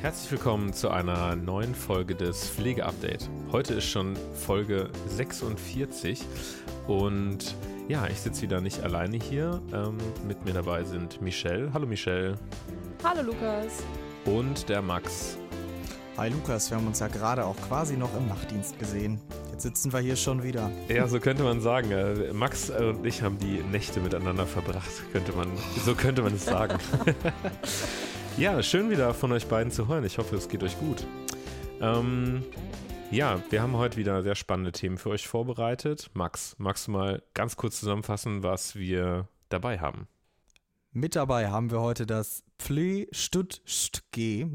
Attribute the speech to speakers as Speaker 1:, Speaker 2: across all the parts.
Speaker 1: Herzlich willkommen zu einer neuen Folge des Pflegeupdate. Heute ist schon Folge 46 und ja, ich sitze wieder nicht alleine hier. Ähm, mit mir dabei sind Michelle. Hallo Michelle.
Speaker 2: Hallo Lukas.
Speaker 1: Und der Max.
Speaker 3: Hi Lukas, wir haben uns ja gerade auch quasi noch im Nachtdienst gesehen. Jetzt sitzen wir hier schon wieder.
Speaker 1: Ja, so könnte man sagen. Äh, Max und ich haben die Nächte miteinander verbracht, könnte man, so könnte man es sagen. Ja, schön wieder von euch beiden zu hören. Ich hoffe, es geht euch gut. Ähm, ja, wir haben heute wieder sehr spannende Themen für euch vorbereitet. Max, magst du mal ganz kurz zusammenfassen, was wir dabei haben?
Speaker 3: Mit dabei haben wir heute das Pflegestutg.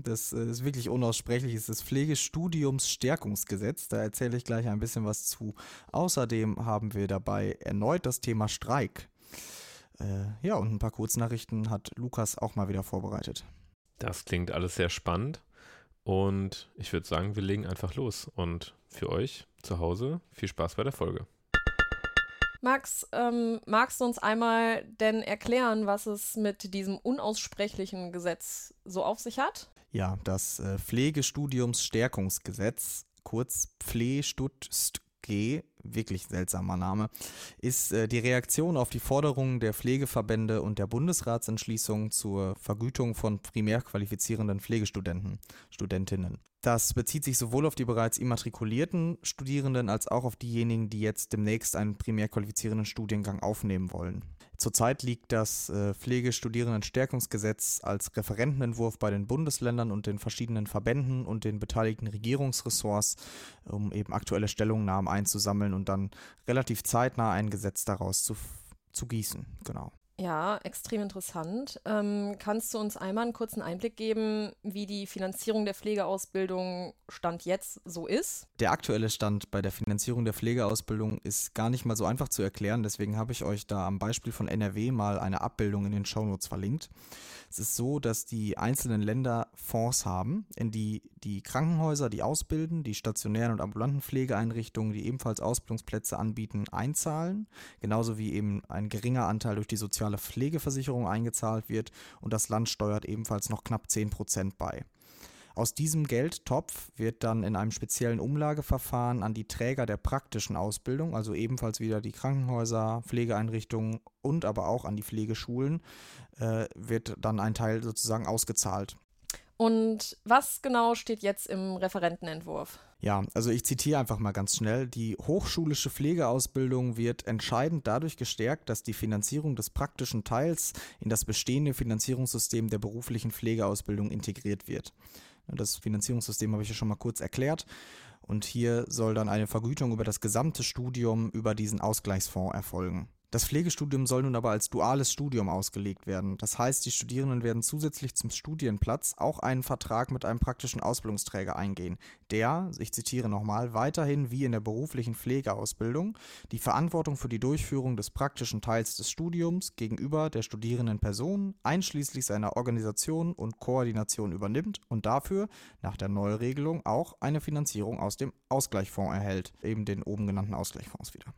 Speaker 3: Das äh, ist wirklich unaussprechlich. Ist das Pflegestudiumsstärkungsgesetz. Da erzähle ich gleich ein bisschen was zu. Außerdem haben wir dabei erneut das Thema Streik. Äh, ja, und ein paar Kurznachrichten hat Lukas auch mal wieder vorbereitet.
Speaker 1: Das klingt alles sehr spannend. Und ich würde sagen, wir legen einfach los. Und für euch zu Hause viel Spaß bei der Folge.
Speaker 2: Max, ähm, magst du uns einmal denn erklären, was es mit diesem unaussprechlichen Gesetz so auf sich hat?
Speaker 3: Ja, das äh, Pflegestudiumsstärkungsgesetz, kurz PfleStutSt G, wirklich seltsamer Name, ist äh, die Reaktion auf die Forderungen der Pflegeverbände und der Bundesratsentschließung zur Vergütung von primär qualifizierenden Pflegestudenten, Studentinnen. Das bezieht sich sowohl auf die bereits immatrikulierten Studierenden als auch auf diejenigen, die jetzt demnächst einen primär qualifizierenden Studiengang aufnehmen wollen. Zurzeit liegt das äh, Pflegestudierendenstärkungsgesetz als Referentenentwurf bei den Bundesländern und den verschiedenen Verbänden und den beteiligten Regierungsressorts, um eben aktuelle Stellungnahmen einzusammeln und dann relativ zeitnah ein Gesetz daraus zu, zu gießen. Genau.
Speaker 2: Ja, extrem interessant. Ähm, kannst du uns einmal einen kurzen Einblick geben, wie die Finanzierung der Pflegeausbildung Stand jetzt so ist?
Speaker 3: Der aktuelle Stand bei der Finanzierung der Pflegeausbildung ist gar nicht mal so einfach zu erklären. Deswegen habe ich euch da am Beispiel von NRW mal eine Abbildung in den Shownotes verlinkt. Es ist so, dass die einzelnen Länder Fonds haben, in die die Krankenhäuser, die ausbilden, die stationären und ambulanten Pflegeeinrichtungen, die ebenfalls Ausbildungsplätze anbieten, einzahlen. Genauso wie eben ein geringer Anteil durch die soziale Pflegeversicherung eingezahlt wird und das Land steuert ebenfalls noch knapp 10 Prozent bei. Aus diesem Geldtopf wird dann in einem speziellen Umlageverfahren an die Träger der praktischen Ausbildung, also ebenfalls wieder die Krankenhäuser, Pflegeeinrichtungen und aber auch an die Pflegeschulen, äh, wird dann ein Teil sozusagen ausgezahlt.
Speaker 2: Und was genau steht jetzt im Referentenentwurf?
Speaker 3: Ja, also ich zitiere einfach mal ganz schnell. Die hochschulische Pflegeausbildung wird entscheidend dadurch gestärkt, dass die Finanzierung des praktischen Teils in das bestehende Finanzierungssystem der beruflichen Pflegeausbildung integriert wird. Das Finanzierungssystem habe ich ja schon mal kurz erklärt. Und hier soll dann eine Vergütung über das gesamte Studium über diesen Ausgleichsfonds erfolgen. Das Pflegestudium soll nun aber als duales Studium ausgelegt werden. Das heißt, die Studierenden werden zusätzlich zum Studienplatz auch einen Vertrag mit einem praktischen Ausbildungsträger eingehen, der, ich zitiere nochmal, weiterhin wie in der beruflichen Pflegeausbildung die Verantwortung für die Durchführung des praktischen Teils des Studiums gegenüber der studierenden Person einschließlich seiner Organisation und Koordination übernimmt und dafür nach der Neuregelung auch eine Finanzierung aus dem Ausgleichsfonds erhält, eben den oben genannten Ausgleichsfonds wieder.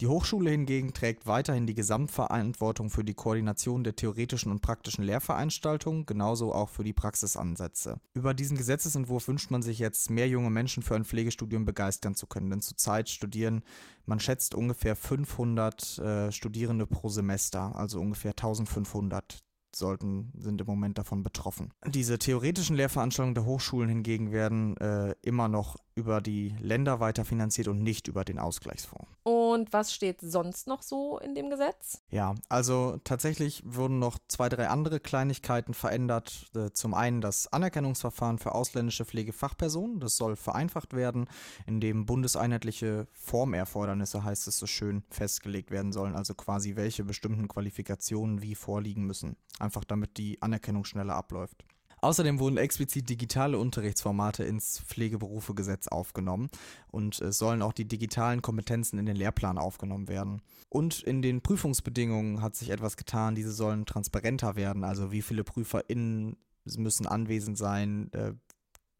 Speaker 3: Die Hochschule hingegen trägt weiterhin die Gesamtverantwortung für die Koordination der theoretischen und praktischen Lehrveranstaltungen, genauso auch für die Praxisansätze. Über diesen Gesetzesentwurf wünscht man sich jetzt, mehr junge Menschen für ein Pflegestudium begeistern zu können, denn zurzeit studieren, man schätzt ungefähr 500 äh, Studierende pro Semester, also ungefähr 1500 sollten, sind im Moment davon betroffen. Diese theoretischen Lehrveranstaltungen der Hochschulen hingegen werden äh, immer noch über die Länder weiterfinanziert und nicht über den Ausgleichsfonds.
Speaker 2: Und was steht sonst noch so in dem Gesetz?
Speaker 3: Ja, also tatsächlich wurden noch zwei, drei andere Kleinigkeiten verändert. Äh, zum einen das Anerkennungsverfahren für ausländische Pflegefachpersonen. Das soll vereinfacht werden, indem bundeseinheitliche Formerfordernisse, heißt es so schön, festgelegt werden sollen. Also quasi welche bestimmten Qualifikationen wie vorliegen müssen. Einfach damit die Anerkennung schneller abläuft. Außerdem wurden explizit digitale Unterrichtsformate ins Pflegeberufegesetz aufgenommen und es sollen auch die digitalen Kompetenzen in den Lehrplan aufgenommen werden. Und in den Prüfungsbedingungen hat sich etwas getan, diese sollen transparenter werden, also wie viele PrüferInnen müssen anwesend sein, äh,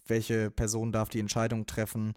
Speaker 3: welche Person darf die Entscheidung treffen.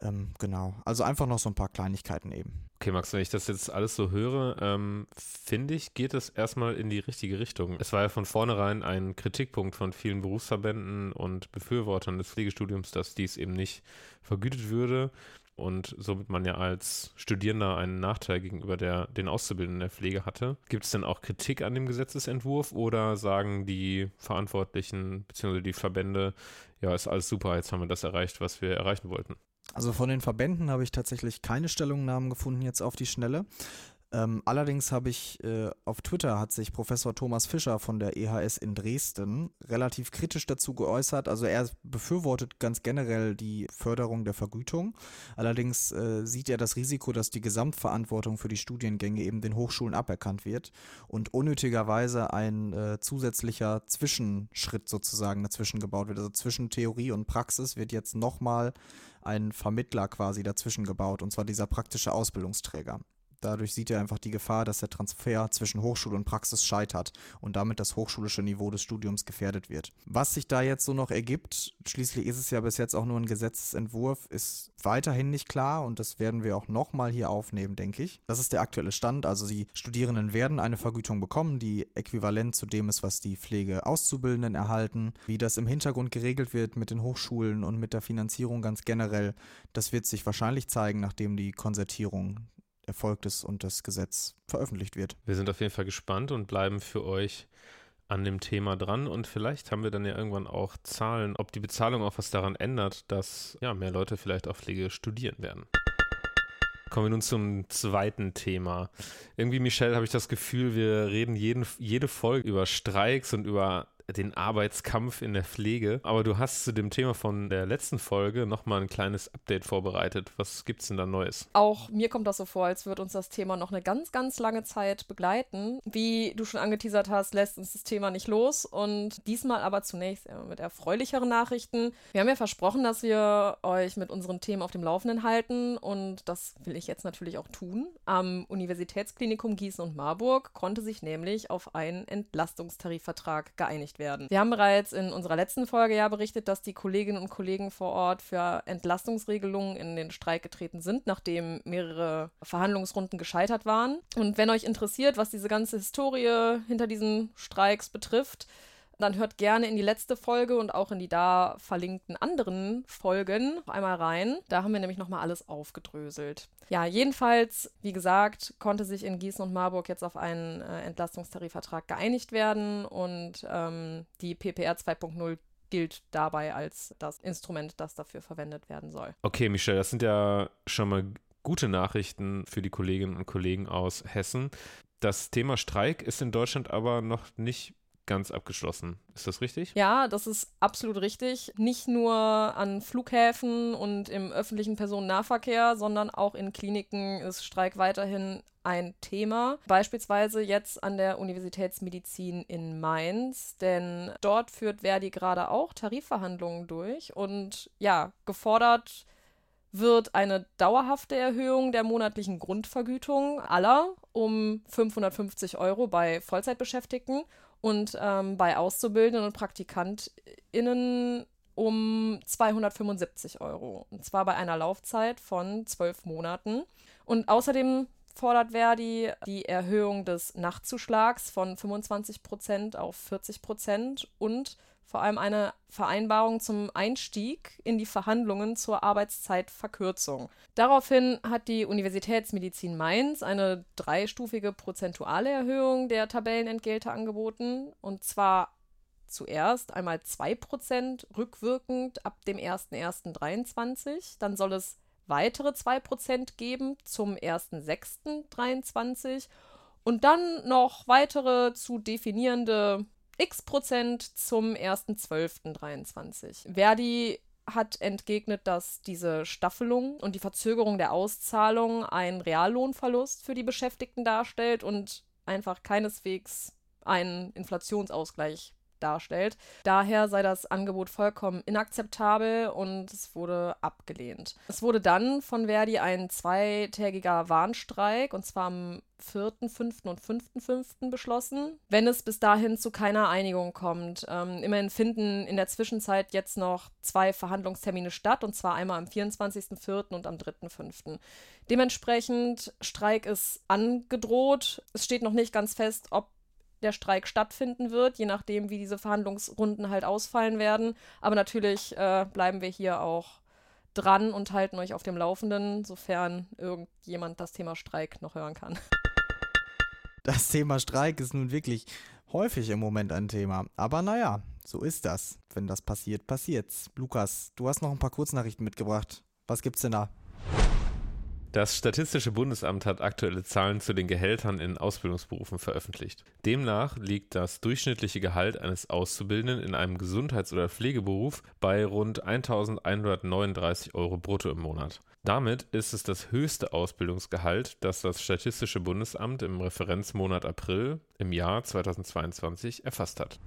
Speaker 3: Ähm, genau, also einfach noch so ein paar Kleinigkeiten eben.
Speaker 1: Okay, Max, wenn ich das jetzt alles so höre, ähm, finde ich, geht es erstmal in die richtige Richtung. Es war ja von vornherein ein Kritikpunkt von vielen Berufsverbänden und Befürwortern des Pflegestudiums, dass dies eben nicht vergütet würde und somit man ja als Studierender einen Nachteil gegenüber der, den Auszubildenden der Pflege hatte. Gibt es denn auch Kritik an dem Gesetzesentwurf oder sagen die Verantwortlichen bzw. die Verbände, ja, ist alles super, jetzt haben wir das erreicht, was wir erreichen wollten?
Speaker 3: Also von den Verbänden habe ich tatsächlich keine Stellungnahmen gefunden jetzt auf die Schnelle. Ähm, allerdings habe ich äh, auf Twitter hat sich Professor Thomas Fischer von der EHS in Dresden relativ kritisch dazu geäußert. Also er befürwortet ganz generell die Förderung der Vergütung. Allerdings äh, sieht er das Risiko, dass die Gesamtverantwortung für die Studiengänge eben den Hochschulen aberkannt wird und unnötigerweise ein äh, zusätzlicher Zwischenschritt sozusagen dazwischen gebaut wird. Also zwischen Theorie und Praxis wird jetzt nochmal ein Vermittler quasi dazwischen gebaut, und zwar dieser praktische Ausbildungsträger. Dadurch sieht er einfach die Gefahr, dass der Transfer zwischen Hochschule und Praxis scheitert und damit das hochschulische Niveau des Studiums gefährdet wird. Was sich da jetzt so noch ergibt, schließlich ist es ja bis jetzt auch nur ein Gesetzesentwurf, ist weiterhin nicht klar und das werden wir auch nochmal hier aufnehmen, denke ich. Das ist der aktuelle Stand. Also die Studierenden werden eine Vergütung bekommen, die äquivalent zu dem ist, was die Pflegeauszubildenden erhalten. Wie das im Hintergrund geregelt wird mit den Hochschulen und mit der Finanzierung ganz generell, das wird sich wahrscheinlich zeigen, nachdem die Konzertierung erfolgt ist und das Gesetz veröffentlicht wird.
Speaker 1: Wir sind auf jeden Fall gespannt und bleiben für euch an dem Thema dran und vielleicht haben wir dann ja irgendwann auch Zahlen, ob die Bezahlung auch was daran ändert, dass ja mehr Leute vielleicht auch Pflege studieren werden. Kommen wir nun zum zweiten Thema. Irgendwie, Michelle, habe ich das Gefühl, wir reden jeden, jede Folge über Streiks und über den Arbeitskampf in der Pflege. Aber du hast zu dem Thema von der letzten Folge nochmal ein kleines Update vorbereitet. Was gibt es denn da Neues?
Speaker 2: Auch mir kommt das so vor, als würde uns das Thema noch eine ganz, ganz lange Zeit begleiten. Wie du schon angeteasert hast, lässt uns das Thema nicht los. Und diesmal aber zunächst mit erfreulicheren Nachrichten. Wir haben ja versprochen, dass wir euch mit unseren Themen auf dem Laufenden halten. Und das will ich jetzt natürlich auch tun. Am Universitätsklinikum Gießen und Marburg konnte sich nämlich auf einen Entlastungstarifvertrag geeinigt gerecht werden. Wir haben bereits in unserer letzten Folge ja berichtet, dass die Kolleginnen und Kollegen vor Ort für Entlastungsregelungen in den Streik getreten sind, nachdem mehrere Verhandlungsrunden gescheitert waren. Und wenn euch interessiert, was diese ganze Historie hinter diesen Streiks betrifft, dann hört gerne in die letzte Folge und auch in die da verlinkten anderen Folgen noch einmal rein. Da haben wir nämlich nochmal alles aufgedröselt. Ja, jedenfalls, wie gesagt, konnte sich in Gießen und Marburg jetzt auf einen äh, Entlastungstarifvertrag geeinigt werden und ähm, die PPR 2.0 gilt dabei als das Instrument, das dafür verwendet werden soll.
Speaker 1: Okay, Michelle, das sind ja schon mal gute Nachrichten für die Kolleginnen und Kollegen aus Hessen. Das Thema Streik ist in Deutschland aber noch nicht ganz abgeschlossen. Ist das richtig?
Speaker 2: Ja, das ist absolut richtig. Nicht nur an Flughäfen und im öffentlichen Personennahverkehr, sondern auch in Kliniken ist Streik weiterhin ein Thema. Beispielsweise jetzt an der Universitätsmedizin in Mainz, denn dort führt Verdi gerade auch Tarifverhandlungen durch und ja, gefordert wird eine dauerhafte Erhöhung der monatlichen Grundvergütung aller um 550 Euro bei Vollzeitbeschäftigten und ähm, bei Auszubildenden und PraktikantInnen um 275 Euro. Und zwar bei einer Laufzeit von zwölf Monaten. Und außerdem fordert Verdi die Erhöhung des Nachtzuschlags von 25 Prozent auf 40 Prozent und vor allem eine Vereinbarung zum Einstieg in die Verhandlungen zur Arbeitszeitverkürzung. Daraufhin hat die Universitätsmedizin Mainz eine dreistufige prozentuale Erhöhung der Tabellenentgelte angeboten, und zwar zuerst einmal 2% rückwirkend ab dem 01.01.23, dann soll es weitere 2% geben zum 1.06.23 und dann noch weitere zu definierende x Prozent zum 1.12.23. Verdi hat entgegnet, dass diese Staffelung und die Verzögerung der Auszahlung einen Reallohnverlust für die Beschäftigten darstellt und einfach keineswegs einen Inflationsausgleich darstellt. Daher sei das Angebot vollkommen inakzeptabel und es wurde abgelehnt. Es wurde dann von Verdi ein zweitägiger Warnstreik und zwar am 4., 5. und 5.5. beschlossen, wenn es bis dahin zu keiner Einigung kommt. Ähm, immerhin finden in der Zwischenzeit jetzt noch zwei Verhandlungstermine statt, und zwar einmal am 24.4. und am 3.5. Dementsprechend Streik ist angedroht. Es steht noch nicht ganz fest, ob der Streik stattfinden wird, je nachdem, wie diese Verhandlungsrunden halt ausfallen werden. Aber natürlich äh, bleiben wir hier auch dran und halten euch auf dem Laufenden, sofern irgendjemand das Thema Streik noch hören kann.
Speaker 3: Das Thema Streik ist nun wirklich häufig im Moment ein Thema. Aber naja, so ist das. Wenn das passiert, passiert's. Lukas, du hast noch ein paar Kurznachrichten mitgebracht. Was gibt's denn da?
Speaker 1: Das Statistische Bundesamt hat aktuelle Zahlen zu den Gehältern in Ausbildungsberufen veröffentlicht. Demnach liegt das durchschnittliche Gehalt eines Auszubildenden in einem Gesundheits- oder Pflegeberuf bei rund 1139 Euro brutto im Monat. Damit ist es das höchste Ausbildungsgehalt, das das Statistische Bundesamt im Referenzmonat April im Jahr 2022 erfasst hat.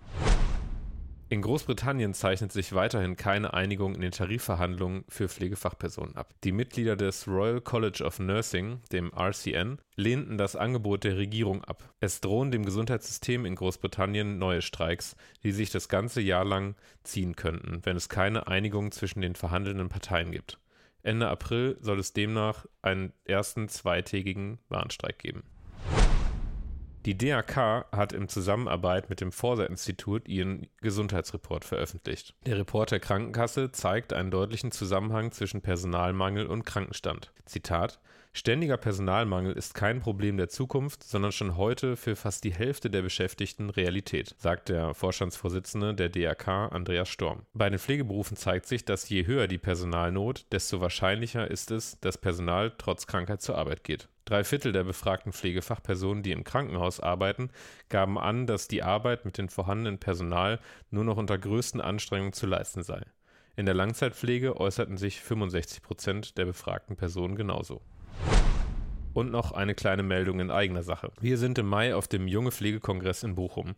Speaker 1: In Großbritannien zeichnet sich weiterhin keine Einigung in den Tarifverhandlungen für Pflegefachpersonen ab. Die Mitglieder des Royal College of Nursing, dem RCN, lehnten das Angebot der Regierung ab. Es drohen dem Gesundheitssystem in Großbritannien neue Streiks, die sich das ganze Jahr lang ziehen könnten, wenn es keine Einigung zwischen den verhandelnden Parteien gibt. Ende April soll es demnach einen ersten zweitägigen Warnstreik geben. Die DAK hat in Zusammenarbeit mit dem Forsa-Institut ihren Gesundheitsreport veröffentlicht. Der Report der Krankenkasse zeigt einen deutlichen Zusammenhang zwischen Personalmangel und Krankenstand. Zitat Ständiger Personalmangel ist kein Problem der Zukunft, sondern schon heute für fast die Hälfte der Beschäftigten Realität, sagt der Vorstandsvorsitzende der DRK Andreas Storm. Bei den Pflegeberufen zeigt sich, dass je höher die Personalnot, desto wahrscheinlicher ist es, dass Personal trotz Krankheit zur Arbeit geht. Drei Viertel der befragten Pflegefachpersonen, die im Krankenhaus arbeiten, gaben an, dass die Arbeit mit dem vorhandenen Personal nur noch unter größten Anstrengungen zu leisten sei. In der Langzeitpflege äußerten sich 65 Prozent der befragten Personen genauso. Und noch eine kleine Meldung in eigener Sache. Wir sind im Mai auf dem Junge Pflegekongress in Bochum.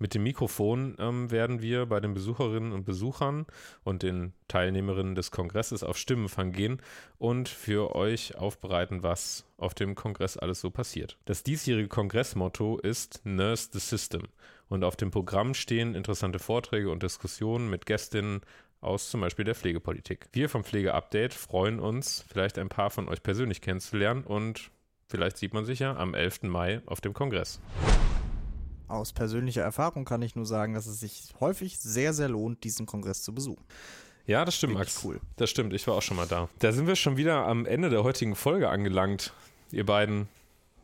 Speaker 1: Mit dem Mikrofon ähm, werden wir bei den Besucherinnen und Besuchern und den Teilnehmerinnen des Kongresses auf Stimmenfang gehen und für euch aufbereiten, was auf dem Kongress alles so passiert. Das diesjährige Kongressmotto ist Nurse the System und auf dem Programm stehen interessante Vorträge und Diskussionen mit Gästinnen aus zum Beispiel der Pflegepolitik. Wir vom Pflegeupdate freuen uns, vielleicht ein paar von euch persönlich kennenzulernen und vielleicht sieht man sich ja am 11. Mai auf dem Kongress.
Speaker 3: Aus persönlicher Erfahrung kann ich nur sagen, dass es sich häufig sehr, sehr lohnt, diesen Kongress zu besuchen.
Speaker 1: Ja, das stimmt, Max.
Speaker 3: cool.
Speaker 1: Das stimmt, ich war auch schon mal da. Da sind wir schon wieder am Ende der heutigen Folge angelangt, ihr beiden.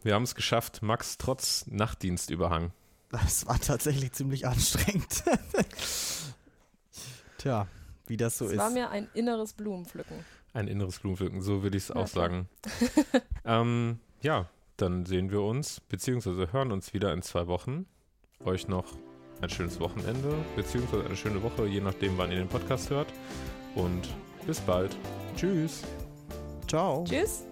Speaker 1: Wir haben es geschafft, Max trotz Nachtdienstüberhang.
Speaker 3: Das war tatsächlich ziemlich anstrengend. Tja, wie das so
Speaker 2: Es
Speaker 3: ist.
Speaker 2: war mir ein inneres Blumenpflücken.
Speaker 1: Ein inneres Blumenpflücken, so würde ich es
Speaker 2: Ja,
Speaker 1: auch sagen. ähm, ja, dann sehen wir uns, beziehungsweise hören uns wieder in zwei Wochen. Euch noch ein schönes Wochenende, beziehungsweise eine schöne Woche, je nachdem, wann ihr den Podcast hört. Und bis bald. Tschüss.
Speaker 3: Ciao.
Speaker 2: Tschüss.